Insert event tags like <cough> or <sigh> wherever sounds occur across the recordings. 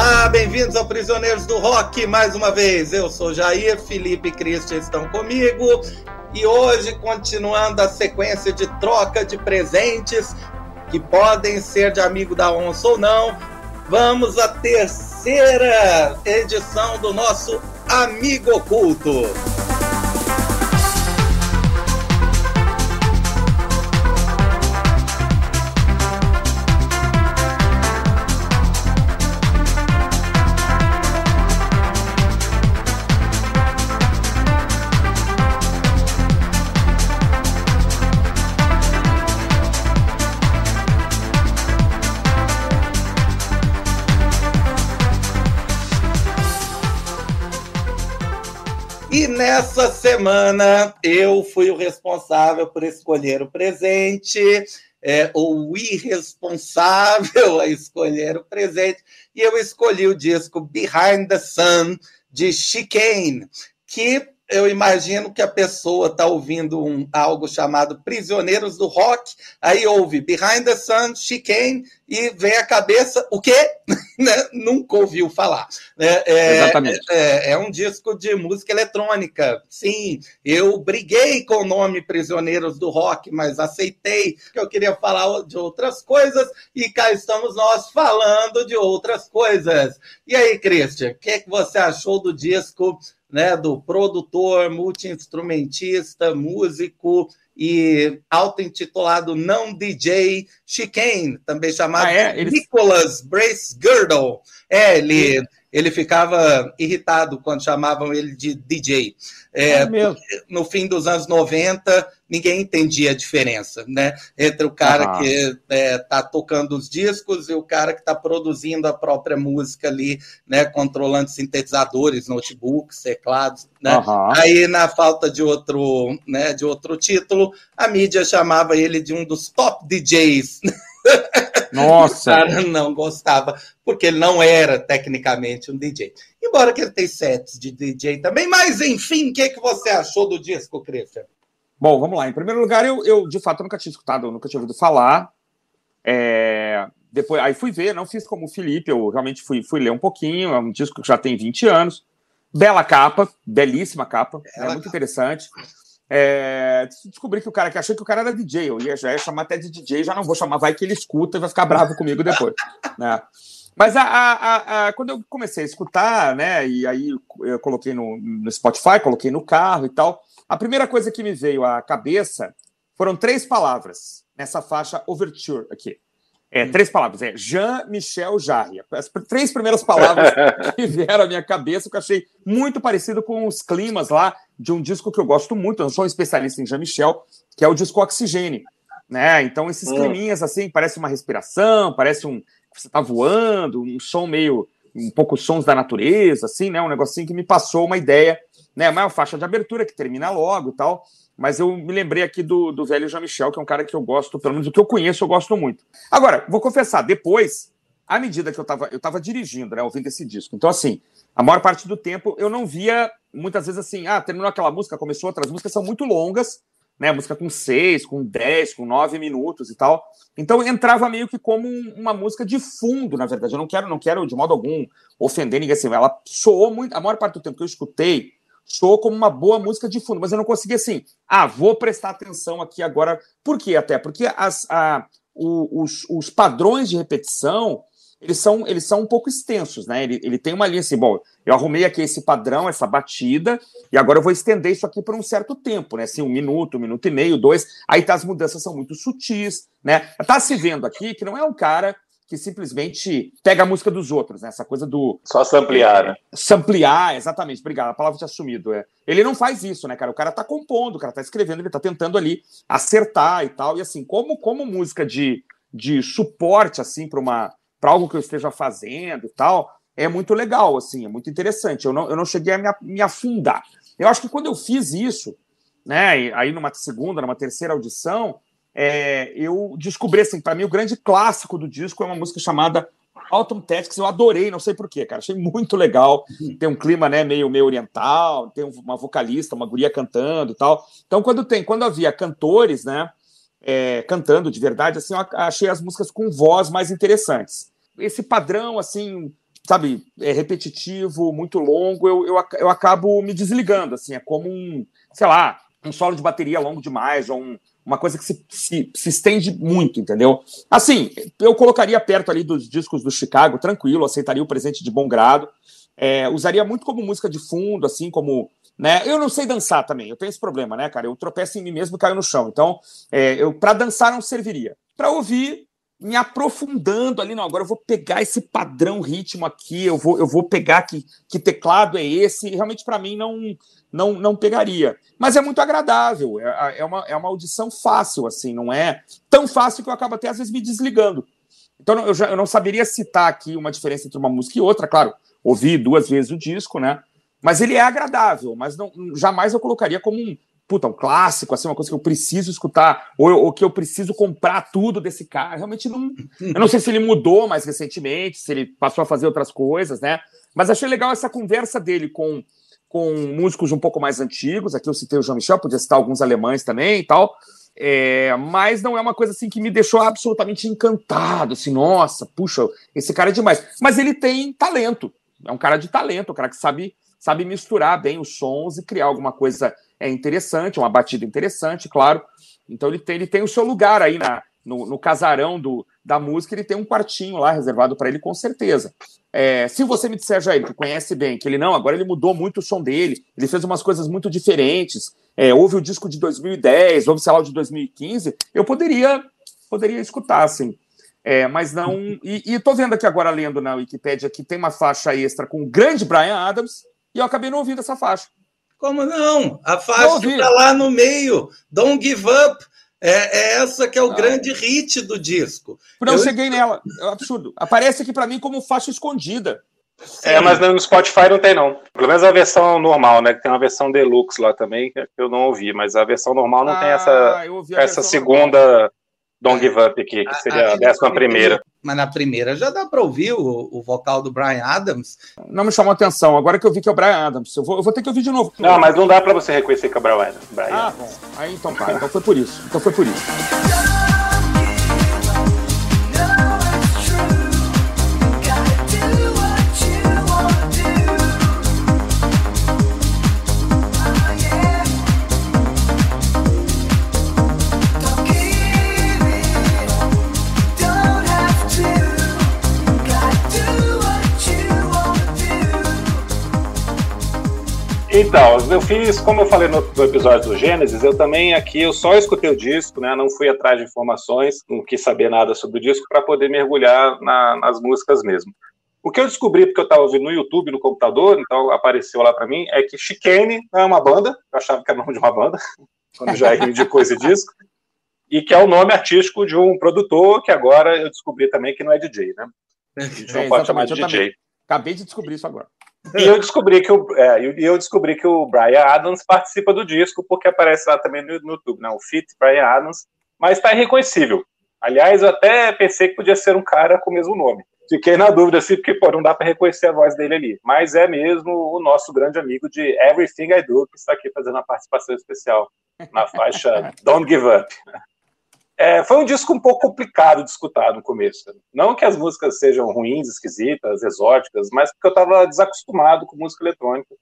Olá, bem-vindos ao Prisioneiros do Rock mais uma vez. Eu sou Jair, Felipe e Cristian estão comigo e hoje, continuando a sequência de troca de presentes que podem ser de amigo da onça ou não, vamos à terceira edição do nosso Amigo Oculto. Nessa semana eu fui o responsável por escolher o presente, é, ou irresponsável a escolher o presente, e eu escolhi o disco Behind the Sun de Chicane, que eu imagino que a pessoa está ouvindo um, algo chamado Prisioneiros do Rock, aí ouve Behind the Sun, Chicane, e vem a cabeça, o quê? <laughs> né? Nunca ouviu falar. Né? É, Exatamente. É, é, um disco de música eletrônica. Sim, eu briguei com o nome Prisioneiros do Rock, mas aceitei que eu queria falar de outras coisas, e cá estamos nós falando de outras coisas. E aí, Christian, o que, é que você achou do disco? Né, do produtor, multi-instrumentista, músico e auto-intitulado não DJ Chicane, também chamado ah, é? Nicholas Brace Girdle. É, ele ele ficava irritado quando chamavam ele de DJ. É, é no fim dos anos 90, ninguém entendia a diferença né? entre o cara uhum. que está é, tá tocando os discos e o cara que está produzindo a própria música ali, né? controlando sintetizadores, notebooks, teclados. Né? Uhum. Aí, na falta de outro, né, de outro título, a mídia chamava ele de um dos top DJs. <laughs> Nossa! o cara não gostava, porque ele não era tecnicamente um DJ. Embora que ele tenha sets de DJ também, mas enfim, o que, que você achou do disco, Christian? Bom, vamos lá. Em primeiro lugar, eu, eu de fato nunca tinha escutado, nunca tinha ouvido falar. É... Depois, aí fui ver, não fiz como o Felipe, eu realmente fui, fui ler um pouquinho. É um disco que já tem 20 anos. Bela capa, belíssima capa, é muito capa. interessante. É, descobri que o cara que achei que o cara era DJ, eu ia, já ia chamar até de DJ, já não vou chamar, vai que ele escuta e vai ficar bravo comigo depois. <laughs> né? Mas a, a, a, quando eu comecei a escutar, né, e aí eu coloquei no, no Spotify, coloquei no carro e tal, a primeira coisa que me veio à cabeça foram três palavras nessa faixa Overture aqui. É, três palavras, é Jean-Michel Jarre. As três primeiras palavras <laughs> que vieram à minha cabeça, que eu achei muito parecido com os climas lá de um disco que eu gosto muito, eu não sou um especialista em Jean-Michel, que é o disco Oxigênio. Né? Então, esses hum. climinhas assim, parece uma respiração, parece um. Você tá voando, um som meio. um pouco sons da natureza, assim, né? Um negocinho que me passou uma ideia, né? A maior faixa de abertura que termina logo e tal. Mas eu me lembrei aqui do, do velho Jean-Michel, que é um cara que eu gosto, pelo menos o que eu conheço, eu gosto muito. Agora, vou confessar, depois, à medida que eu estava eu tava dirigindo, né, ouvindo esse disco, então, assim, a maior parte do tempo eu não via, muitas vezes, assim, ah, terminou aquela música, começou outras músicas, são muito longas, né, música com seis, com dez, com nove minutos e tal. Então entrava meio que como uma música de fundo, na verdade. Eu não quero, não quero de modo algum ofender ninguém assim. Ela soou muito, a maior parte do tempo que eu escutei, soou como uma boa música de fundo, mas eu não consegui assim, ah, vou prestar atenção aqui agora. Por quê até? Porque as, a, os, os padrões de repetição, eles são, eles são um pouco extensos, né? Ele, ele tem uma linha assim, bom, eu arrumei aqui esse padrão, essa batida, e agora eu vou estender isso aqui por um certo tempo, né? Assim, um minuto, um minuto e meio, dois. Aí tá, as mudanças são muito sutis, né? Tá se vendo aqui que não é um cara que simplesmente pega a música dos outros, né? Essa coisa do. Só samplear, é, né? Samplear, exatamente. Obrigado, a palavra tinha assumido. É. Ele não faz isso, né, cara? O cara tá compondo, o cara tá escrevendo, ele tá tentando ali acertar e tal. E assim, como, como música de, de suporte, assim, para uma para algo que eu esteja fazendo e tal, é muito legal, assim, é muito interessante. Eu não, eu não cheguei a me, me afundar. Eu acho que quando eu fiz isso, né, aí numa segunda, numa terceira audição, é, eu descobri, assim, para mim, o grande clássico do disco é uma música chamada Autumn Tactics. Eu adorei, não sei porquê, cara. Achei muito legal. Tem um clima, né, meio, meio oriental, tem uma vocalista, uma guria cantando e tal. Então, quando tem, quando havia cantores, né, é, cantando de verdade, assim, eu achei as músicas com voz mais interessantes. Esse padrão, assim, sabe, é repetitivo, muito longo, eu, eu, eu acabo me desligando, assim, é como um, sei lá, um solo de bateria longo demais, ou um, uma coisa que se, se, se, estende muito, entendeu? Assim, eu colocaria perto ali dos discos do Chicago, tranquilo, aceitaria o presente de bom grado, é, usaria muito como música de fundo, assim, como. Né? Eu não sei dançar também, eu tenho esse problema, né, cara? Eu tropeço em mim mesmo e caio no chão. Então, é, eu para dançar não serviria. Para ouvir, me aprofundando ali, não, agora eu vou pegar esse padrão ritmo aqui, eu vou, eu vou pegar que, que teclado é esse, realmente para mim não, não não pegaria. Mas é muito agradável, é, é, uma, é uma audição fácil, assim, não é tão fácil que eu acabo até às vezes me desligando. Então eu, já, eu não saberia citar aqui uma diferença entre uma música e outra, claro, ouvi duas vezes o disco, né? Mas ele é agradável, mas não, jamais eu colocaria como um, puta, um clássico, assim, uma coisa que eu preciso escutar, ou, ou, que eu preciso comprar tudo desse cara. Realmente não. Eu não sei se ele mudou mais recentemente, se ele passou a fazer outras coisas, né? Mas achei legal essa conversa dele com, com músicos um pouco mais antigos. Aqui eu citei o Jean-Michel, podia citar alguns alemães também e tal. É, mas não é uma coisa assim que me deixou absolutamente encantado, assim, nossa, puxa, esse cara é demais. Mas ele tem talento, é um cara de talento, um cara que sabe, sabe misturar bem os sons e criar alguma coisa é interessante, uma batida interessante, claro. Então ele tem, ele tem o seu lugar aí na, no, no casarão do, da música, ele tem um quartinho lá reservado para ele, com certeza. É, se você me disser, Jair, que conhece bem, que ele não, agora ele mudou muito o som dele, ele fez umas coisas muito diferentes, é, houve o disco de 2010, houve, sei lá, o de 2015, eu poderia, poderia escutar, assim. É, mas não. E, e tô vendo aqui agora, lendo na Wikipedia, que tem uma faixa extra com o grande Brian Adams, e eu acabei não ouvindo essa faixa. Como não? A faixa está lá no meio. Don't Give Up. É, é essa que é o ah. grande hit do disco. Não eu... cheguei nela. É um absurdo. Aparece aqui para mim como faixa escondida. Sim. É, mas no Spotify não tem, não. Pelo menos a versão normal, né? Que tem uma versão deluxe lá também, que eu não ouvi, mas a versão normal não ah, tem essa, essa segunda. Normal. Don't Give Up aqui, que seria a, a décima primeira. Mas na primeira já dá para ouvir o, o, vocal do Brian Adams. Não me chamou atenção. Agora que eu vi que é o Brian Adams, eu vou, eu vou ter que ouvir de novo. Não, mas não dá para você reconhecer que é o Brian Adams. Brian ah, bom. Aí então tá. Então foi por isso. Então foi por isso. Então, eu fiz, como eu falei no, no, episódio do Gênesis, eu também aqui, eu só escutei o disco, né, não fui atrás de informações, não quis saber nada sobre o disco para poder mergulhar na, nas músicas mesmo. O que eu descobri, porque eu estava ouvindo no YouTube, no computador, então apareceu lá para mim, é que Chicane é uma banda, eu achava que era o nome de uma banda, <laughs> quando já indicou esse disco, e que é o nome artístico de um produtor que agora eu descobri também que não é DJ, né? A gente não é, pode chamar de DJ. Também. Acabei de descobrir isso agora. E eu descobri que o, é, eu descobri que o Brian Adams participa do disco, porque aparece lá também no, no YouTube, né? O Fit Brian Adams, mas está irreconhecível. Aliás, eu até pensei que podia ser um cara com o mesmo nome. Fiquei na dúvida, assim, porque pô, não dá para reconhecer a voz dele ali. Mas é mesmo o nosso grande amigo de Everything I Do, que está aqui fazendo uma participação especial na faixa <laughs> Don't Give Up. É, foi um disco um pouco complicado de escutar no começo. Não que as músicas sejam ruins, esquisitas, exóticas, mas porque eu estava desacostumado com música eletrônica.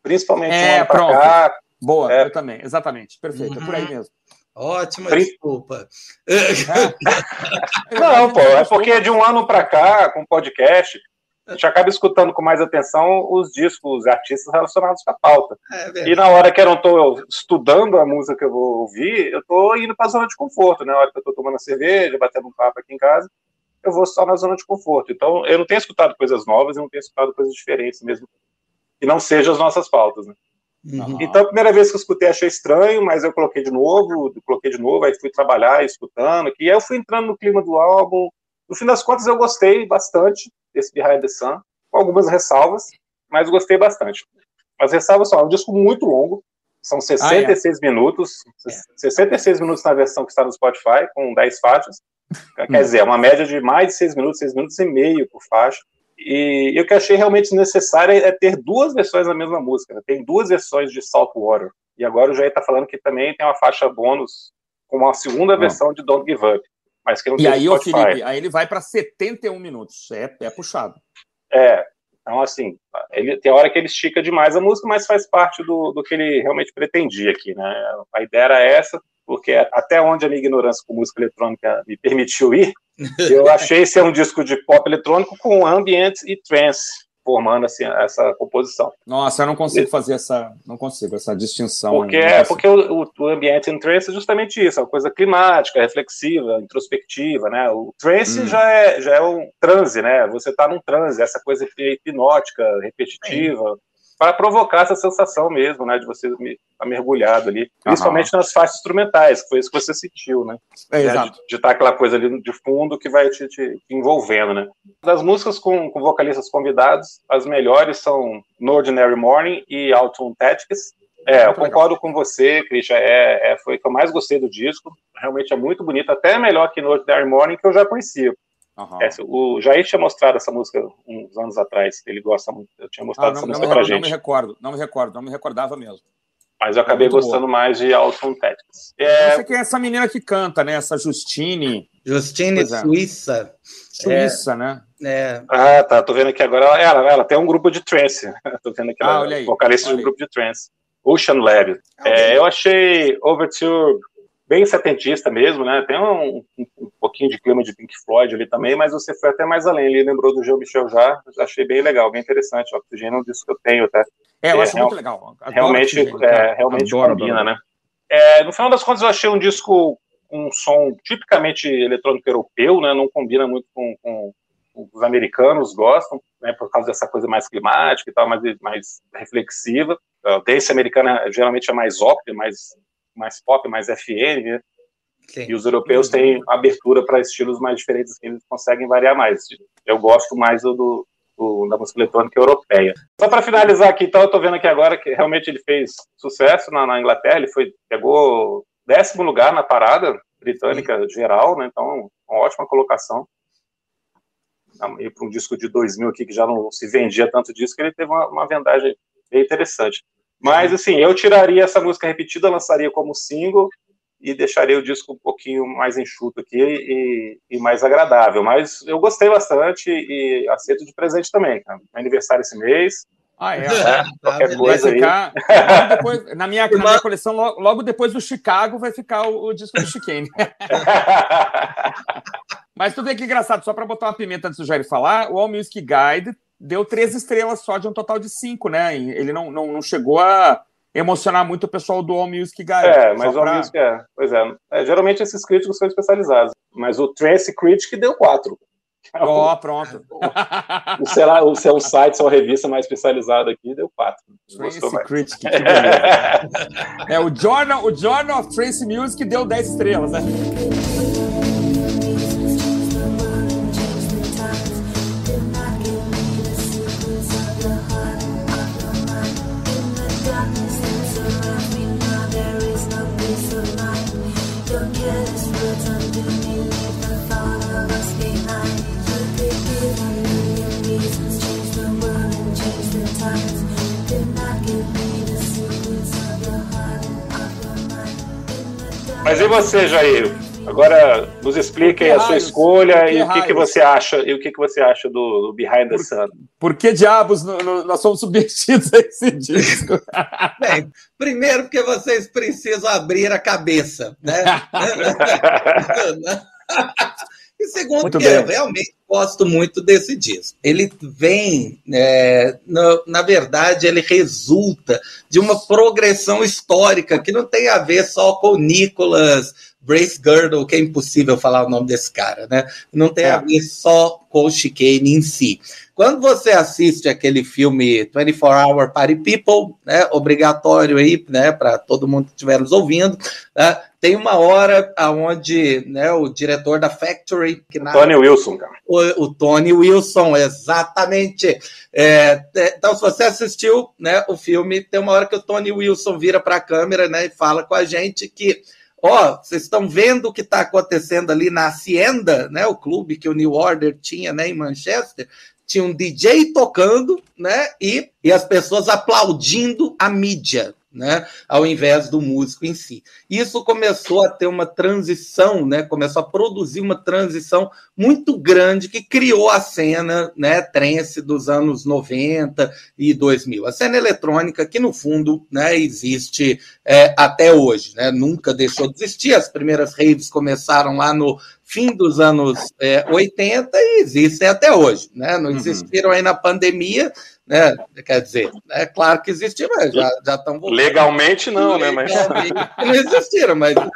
Principalmente é, um ano pronto. cá. Boa, é. eu também, exatamente, perfeito, uhum. é por aí uhum. mesmo. Ótima Pri... desculpa. <laughs> Não, pô, é porque de um ano para cá, com podcast, a gente acaba escutando com mais atenção os discos, os artistas relacionados com a pauta. É e na hora que eu não estou estudando a música que eu vou ouvir, eu estou indo para a zona de conforto, né? Na hora que eu estou tomando a cerveja, batendo um papo aqui em casa, eu vou só na zona de conforto. Então, eu não tenho escutado coisas novas, eu não tenho escutado coisas diferentes mesmo, que não sejam as nossas pautas, né? Uhum. Então, a primeira vez que eu escutei, achei estranho, mas eu coloquei de novo, coloquei de novo, aí fui trabalhar, escutando, e aí eu fui entrando no clima do álbum. No fim das contas, eu gostei bastante desse Behind the Sun, com algumas ressalvas, mas gostei bastante. As ressalvas são, é um disco muito longo, são 66 ah, é. minutos, é. 66 minutos na versão que está no Spotify, com 10 faixas. Quer hum. dizer, é uma média de mais de 6 minutos, 6 minutos e meio por faixa. E, e o que achei realmente necessário é ter duas versões da mesma música. Né? Tem duas versões de Saltwater. E agora o Jair está falando que também tem uma faixa bônus com uma segunda versão de Don't Give Up. Mas que não e aí, o Felipe, aí ele vai para 71 minutos. É, é puxado. É, então, assim, ele, tem hora que ele estica demais a música, mas faz parte do, do que ele realmente pretendia aqui, né? A ideia era essa, porque até onde a minha ignorância com música eletrônica me permitiu ir, eu <laughs> achei ser um disco de pop eletrônico com ambiente e trance formando assim essa composição. Nossa, eu não consigo fazer essa, não consigo essa distinção. Porque é porque o, o, ambiente em trance é justamente isso, é uma coisa climática, reflexiva, introspectiva, né? O trance hum. já é já é um transe, né? Você está num transe, essa coisa hipnótica, repetitiva. É para provocar essa sensação mesmo, né, de você estar tá mergulhado ali, principalmente uhum. nas faixas instrumentais, que foi isso que você sentiu, né? É, exato. De, estar tá aquela coisa ali de fundo que vai te, te envolvendo, né? Das músicas com, com, vocalistas convidados, as melhores são No Ordinary Morning e Autumn Tactics. É, eu concordo com você, Christian, é, é, foi o que eu mais gostei do disco, realmente é muito bonito, até melhor que No Ordinary Morning, que eu já conhecia. Uhum. Essa, o Jair tinha mostrado essa música uns anos atrás, ele gosta muito. Eu tinha mostrado ah, não, essa música não, pra gente. Não me recordo, não me recordo, não me recordava mesmo. Mas eu acabei é gostando boa. mais de Alton Tactics. É... Você que é essa menina que canta, né? Essa Justine. Justine é. Suíça. Suíça, é, né? É. Ah, tá. Tô vendo aqui agora. Ela, ela tem um grupo de trance. <laughs> Tô vendo aqui. Ah, ela, olha aí. Vocalista olha de um grupo de trance. Ocean Lab. Ah, é, eu achei Overture bem setentista mesmo, né? Tem um, um, um, pouquinho de clima de Pink Floyd ali também, mas você foi até mais além. Ele lembrou do João Michel já, achei bem legal, bem interessante. O Oxigênio é um disco que eu tenho até. É, eu é, acho muito legal. Adoro realmente, é, realmente adoro, combina, adoro. né? É, no final das contas, eu achei um disco com um som tipicamente eletrônico europeu, né? Não combina muito com, com os americanos gostam, né? Por causa dessa coisa mais climática e tal, mais, mais reflexiva. A dance americana geralmente é mais ópera, mais mais pop, mais FM, né? E os europeus têm abertura para estilos mais diferentes, que eles conseguem variar mais. Eu gosto mais do, do, do da música eletrônica europeia. Só para finalizar aqui, então, eu estou vendo aqui agora que realmente ele fez sucesso na, na Inglaterra, ele foi, pegou décimo lugar na parada britânica Sim. geral, né? Então, uma ótima colocação. E para um disco de 2000 aqui, que já não se vendia tanto disco, ele teve uma, uma vendagem bem interessante. Mas, assim, eu tiraria essa música repetida, lançaria como single e deixaria o disco um pouquinho mais enxuto aqui e, e mais agradável. Mas eu gostei bastante e aceito de presente também. Cara. aniversário esse mês. Ah, é. é qualquer coisa ficar, aí. Depois, na, minha, na minha coleção, logo, logo, depois do Chicago, vai ficar o, o disco do Chicane. <laughs> Mas tudo bem que engraçado, só para botar uma pimenta antes do Jair falar, o All Music Guide deu três estrelas só de um total de cinco, né? Ele não, não, não chegou a emocionar muito o pessoal do All Music Guide. É, mas o All pra... Music é. Pois é. é. Geralmente esses críticos são especializados. Mas o Trance Critic deu quatro. Ó, <laughs> oh, pronto. o, sei lá, o seu site, sua revista mais especializada aqui, deu quatro. Trance Critic, que <laughs> beleza. é, o Journal, o Journal of Trance Music deu 10 estrelas, né? Mas e você, Jair? Agora nos explique a sua escolha e o que, que você acha e o que, que você acha do, do Behind the Sun. Por que diabos no, no, nós somos submetidos a esse disco? <laughs> Bem, primeiro porque vocês precisam abrir a cabeça, né? <laughs> <laughs> e segundo muito que bem. eu realmente gosto muito desse disco. Ele vem, é, no, na verdade, ele resulta de uma progressão histórica que não tem a ver só com o Nicholas Brace Girdle, que é impossível falar o nome desse cara, né? Não tem é. a ver só com o chicane em si. Quando você assiste aquele filme 24 Hour Party People, né, obrigatório aí, né, para todo mundo que estiver nos ouvindo, né, tem uma hora onde né, o diretor da Factory. Que na... Tony Wilson, cara. O, o Tony Wilson, exatamente. É, é, então, se você assistiu né, o filme, tem uma hora que o Tony Wilson vira para a câmera né, e fala com a gente que ó, vocês estão vendo o que está acontecendo ali na Hacienda, né, o clube que o New Order tinha né, em Manchester, tinha um DJ tocando, né, e, e as pessoas aplaudindo a mídia. Né, ao invés do músico em si. Isso começou a ter uma transição, né, começou a produzir uma transição muito grande que criou a cena né, trance dos anos 90 e 2000. A cena eletrônica que, no fundo, né, existe é, até hoje, né, nunca deixou de existir. As primeiras raves começaram lá no fim dos anos é, 80 e existem até hoje. Né? Não uhum. existiram aí na pandemia, né? Quer dizer, é claro que existiram, já, já estão voltando. Legalmente não, né? Mas... Não existiram, mas né,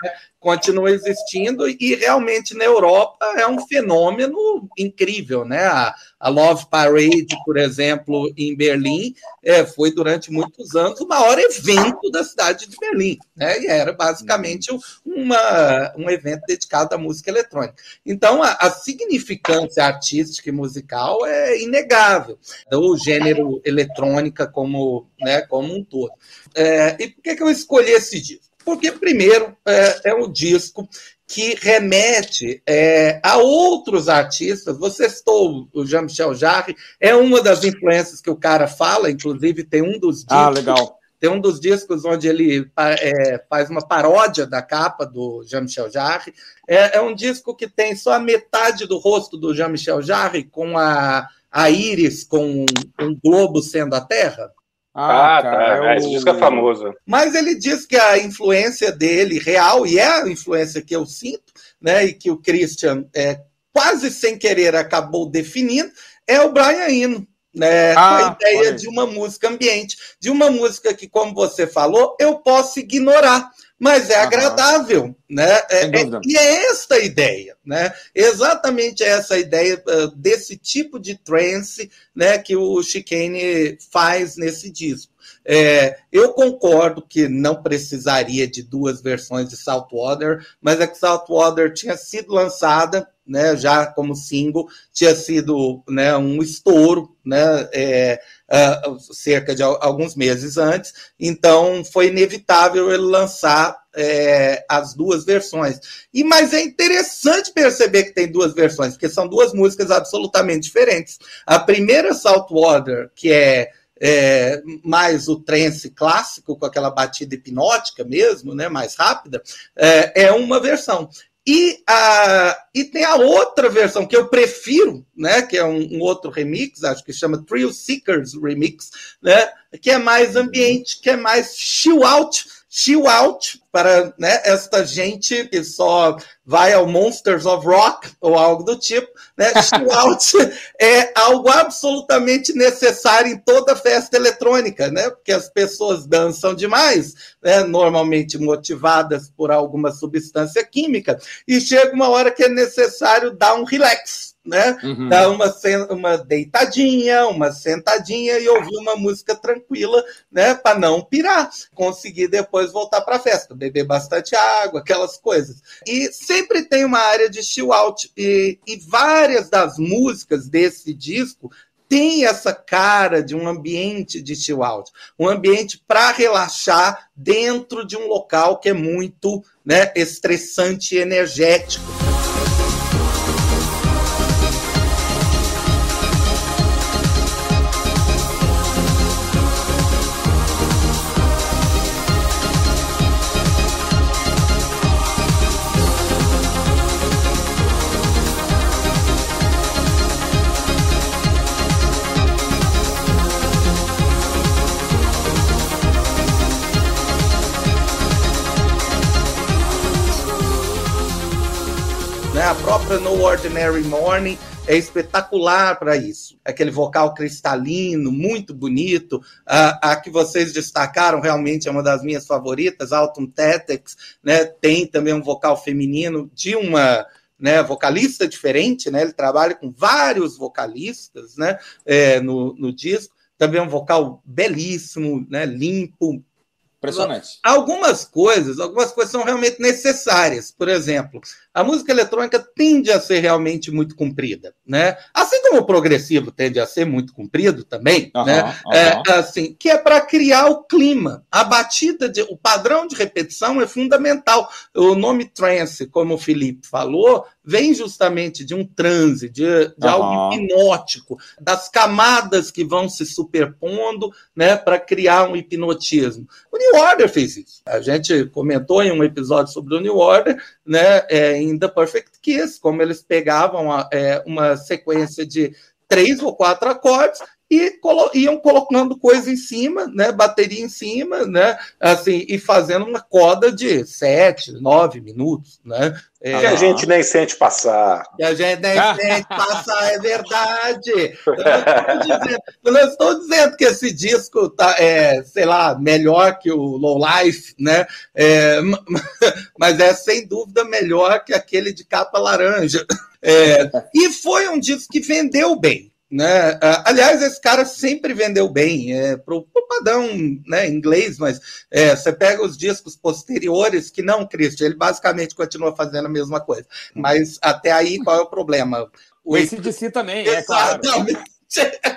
continua existindo e realmente na Europa é um fenômeno incrível, né? A, a Love Parade, por exemplo, em Berlim, é, foi durante muitos anos o maior evento da cidade de Berlim, né? E era basicamente uma, um evento dedicado à música eletrônica. Então, a, a significância artística e musical é inegável do gênero eletrônica como, né, como um todo. É, e por que, que eu escolhi esse disco? Porque, primeiro, é, é um disco que remete é, a outros artistas. Você citou o Jean-Michel Jarre, é uma das influências que o cara fala, inclusive tem um dos discos. Ah, legal. Tem um dos discos onde ele é, faz uma paródia da capa do Jean-Michel Jarre. É, é, um disco que tem só a metade do rosto do Jean-Michel Jarre, com a, a íris com um, um globo sendo a Terra. Ah, ah tá. É, é esse disco é famoso. Mas ele diz que a influência dele real, e é a influência que eu sinto, né, e que o Christian é, quase sem querer acabou definindo, é o Brian Eno. Né, ah, a ideia de uma música ambiente, de uma música que, como você falou, eu posso ignorar mas é agradável, né? É, é, e é esta a ideia, né? Exatamente essa ideia uh, desse tipo de trance, né, que o Chicane faz nesse disco. É, eu concordo que não precisaria de duas versões de Saltwater, mas é que Saltwater tinha sido lançada né, já como single, tinha sido né, um estouro, né, é, uh, cerca de alguns meses antes, então foi inevitável ele lançar é, as duas versões. E Mas é interessante perceber que tem duas versões, porque são duas músicas absolutamente diferentes. A primeira, Saltwater, que é é, mais o trance clássico, com aquela batida hipnótica mesmo, né, mais rápida, é, é uma versão. E, a, e tem a outra versão que eu prefiro, né, que é um, um, outro remix, acho que chama Thrill Seekers Remix, né, que é mais ambiente, que é mais chill out, chill out para né, esta gente que só vai ao Monsters of Rock ou algo do tipo. Né? <laughs> Chill out é algo absolutamente necessário em toda festa eletrônica, né? porque as pessoas dançam demais, né? normalmente motivadas por alguma substância química, e chega uma hora que é necessário dar um relax né? Uhum. Dar uma, uma deitadinha, uma sentadinha e ouvir uma música tranquila, né? Para não pirar, conseguir depois voltar para a festa, beber bastante água, aquelas coisas. E sempre tem uma área de chill out e, e várias das músicas desse disco tem essa cara de um ambiente de chill out, um ambiente para relaxar dentro de um local que é muito né, estressante e energético. No Ordinary Morning é espetacular para isso. Aquele vocal cristalino, muito bonito. A, a, que vocês destacaram realmente é uma das minhas favoritas, Alton Tetex, né? Tem também um vocal feminino de uma né, vocalista diferente, né? Ele trabalha com vários vocalistas, né? É, no, no disco. Também um vocal belíssimo, né? Limpo, Impressionante. Algumas coisas, algumas coisas são realmente necessárias. Por exemplo, a música eletrônica tende a ser realmente muito comprida, né? Assim como o progressivo tende a ser muito comprido também, uhum, né? Uhum. É, assim, que é para criar o clima. A batida, de, o padrão de repetição é fundamental. O nome trance, como o Felipe falou, vem justamente de um transe, de, de uhum. algo hipnótico, das camadas que vão se superpondo, né, para criar um hipnotismo. O New Order fez isso. A gente comentou em um episódio sobre o New Order, né, é, em The Perfect Kiss, como eles pegavam a, é, uma sequência de três ou quatro acordes e colo iam colocando coisa em cima, né, bateria em cima, né, assim, e fazendo uma coda de sete, nove minutos, né. É, que a gente nem sente passar. Que a gente nem <laughs> sente passar, é verdade. Eu não, dizendo, eu não, estou dizendo que esse disco tá, é, sei lá, melhor que o Low Life, né, é, <laughs> mas é sem dúvida melhor que aquele de capa laranja. É, e foi um disco que vendeu bem, né? Ah, aliás, esse cara sempre vendeu bem é, para o padrão né, inglês, mas é, você pega os discos posteriores que não, Christian, ele basicamente continua fazendo a mesma coisa. Mas até aí, qual é o problema? O, o ACDC também, é claro.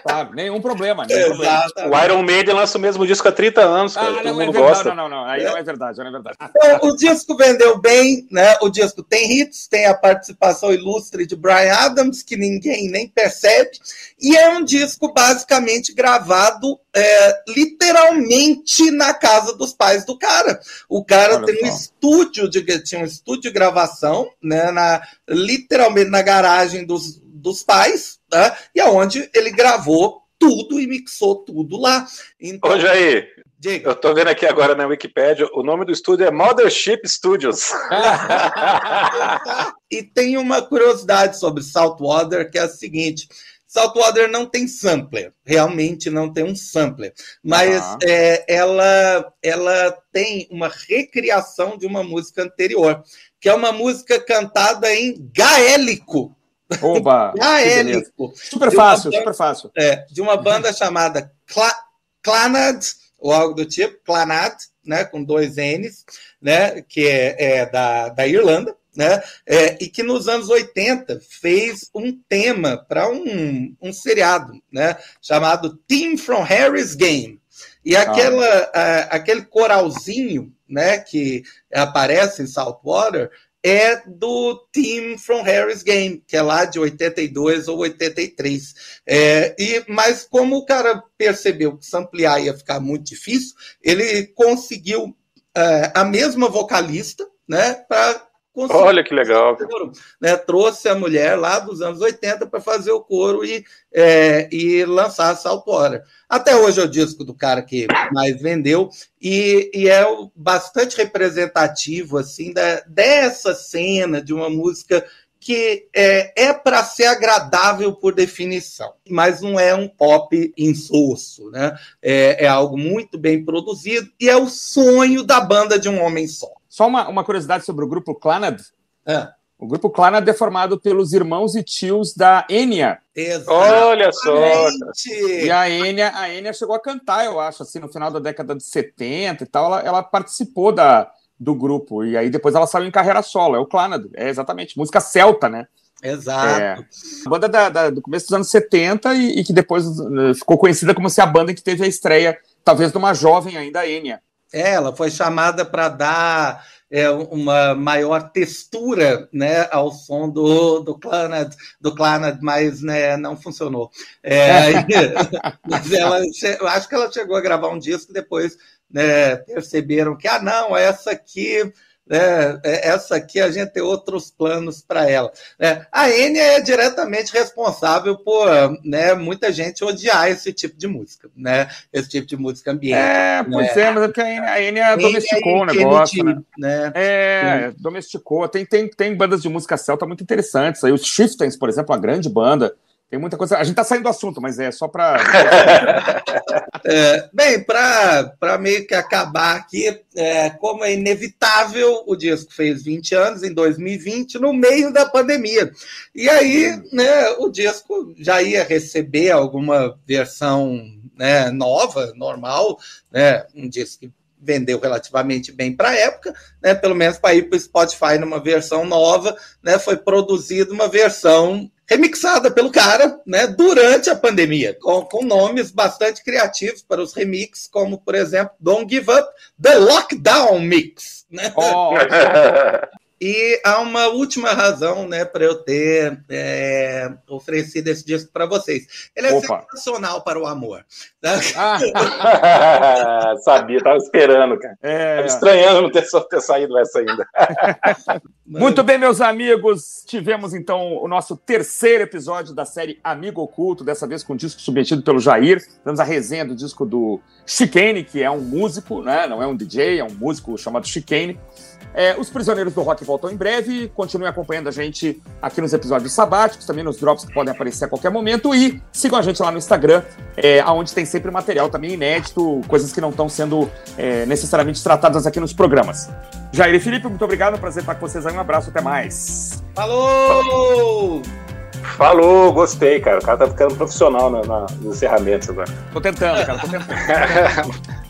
Claro, <laughs> nenhum problema. Nenhum problema. O Iron Maiden lança o mesmo disco há 30 anos, cara. Ah, não, é gosta. não, não, não, aí não é verdade, não é verdade. <laughs> Então, o disco vendeu bem, né? O disco tem hits, tem a participação ilustre de Brian Adams, que ninguém nem percebe, e é um disco basicamente gravado é, literalmente na casa dos pais do cara. O cara Olha tem um estúdio de tinha um estúdio de gravação, né? Na, literalmente na garagem dos dos pais, né? e aonde ele gravou tudo e mixou tudo lá. Então, Ô, Jair, Diga. eu estou vendo aqui agora na Wikipedia, o nome do estúdio é Mothership Studios. <laughs> <laughs> e tem uma curiosidade sobre Saltwater, que é a seguinte. Saltwater não tem sampler, realmente não tem um sampler, mas uhum. é, ela, ela tem uma recriação de uma música anterior, que é uma música cantada em gaélico. Oba! <laughs> Gaélico. Super fácil, banda, super fácil. É, de uma banda chamada Cla Clanad, ou algo do tipo, Clanad, né, com dois N's, né, que é, é da, da Irlanda, né, é, e que nos anos 80 fez um tema para um, um seriado, né, chamado Team from Harry's Game. E ah. aquela, ah. aquele coralzinho, né, que aparece em Saltwater, é do Team from Harry's Game, que é lá de 82 ou 83. É, e, mas como o cara percebeu que samplear ia ficar muito difícil, ele conseguiu é, a mesma vocalista né, para Olha que legal. né, trouxe a mulher lá dos anos 80 para fazer o coro e, é, e lançar a Saltora. Até hoje é o disco do cara que mais vendeu e, e é bastante representativo assim da, dessa cena de uma música que é, é para ser agradável por definição, mas não é um pop insosso, né? É, é algo muito bem produzido e é o sonho da banda de um homem só. Só uma, uma curiosidade sobre o grupo Clanad. É. O grupo Clanad é formado pelos irmãos e tios da Enya. Olha só! E a Enya, a Enya chegou a cantar, eu acho, assim, no final da década de 70 e tal. Ela, ela participou da, do grupo. E aí depois ela saiu em carreira solo. É o Clanad. É exatamente. Música celta, né? Exato. É, a banda da, da, do começo dos anos 70 e, e, que depois uh, ficou conhecida como se a banda que teve a estreia, talvez de uma jovem ainda, Enya. É, ela foi chamada para dar é, uma maior textura né, ao som do, do Clanad, do Clanad mas né, não funcionou. É, <laughs> mas ela, acho que ela chegou a gravar um disco depois né, perceberam que, ah, não, essa aqui né? Essa aqui a gente tem outros planos para ela. Né? A Enya é diretamente responsável por né, muita gente odiar esse tipo de música, né? Esse tipo de música ambiente. É, pois né? é, mas é a Enya domesticou o negócio. Né? né? É, domesticou. Tem, tem, tem bandas de música celta muito interessantes. Aí os Shiftens, por exemplo, uma grande banda. Tem muita coisa. A gente está saindo do assunto, mas é só para. <laughs> é, bem, para meio que acabar aqui, é, como é inevitável, o disco fez 20 anos em 2020, no meio da pandemia. E aí, né, o disco já ia receber alguma versão né, nova, normal, né, um disco que vendeu relativamente bem para a época, né, pelo menos para ir para o Spotify numa versão nova, né, foi produzida uma versão remixada pelo cara, né, durante a pandemia, com, com nomes bastante criativos para os remixes, como, por exemplo, Don't Give Up, The Lockdown Mix. Né? <laughs> Oh. E há uma última razão né, para eu ter é, oferecido esse disco para vocês. Ele é Opa. sensacional para o amor. Ah. <laughs> Sabia, estava esperando, cara. É... Tava estranhando não ter, ter saído essa ainda. <laughs> Muito bem, meus amigos. Tivemos então o nosso terceiro episódio da série Amigo Oculto, dessa vez com o disco submetido pelo Jair. Temos a resenha do disco do Chicane, que é um músico, né? não é um DJ, é um músico chamado Chicane. É, os Prisioneiros do Rock voltam em breve. Continuem acompanhando a gente aqui nos episódios sabáticos, também nos drops que podem aparecer a qualquer momento. E sigam a gente lá no Instagram, é, onde tem sempre material também inédito, coisas que não estão sendo é, necessariamente tratadas aqui nos programas. Jair e Felipe, muito obrigado. Prazer estar com vocês aí. Um abraço, até mais. Falou! Falou, gostei, cara. O cara tá ficando profissional na, na, nos encerramentos agora. Tô tentando, cara, tô tentando. <laughs>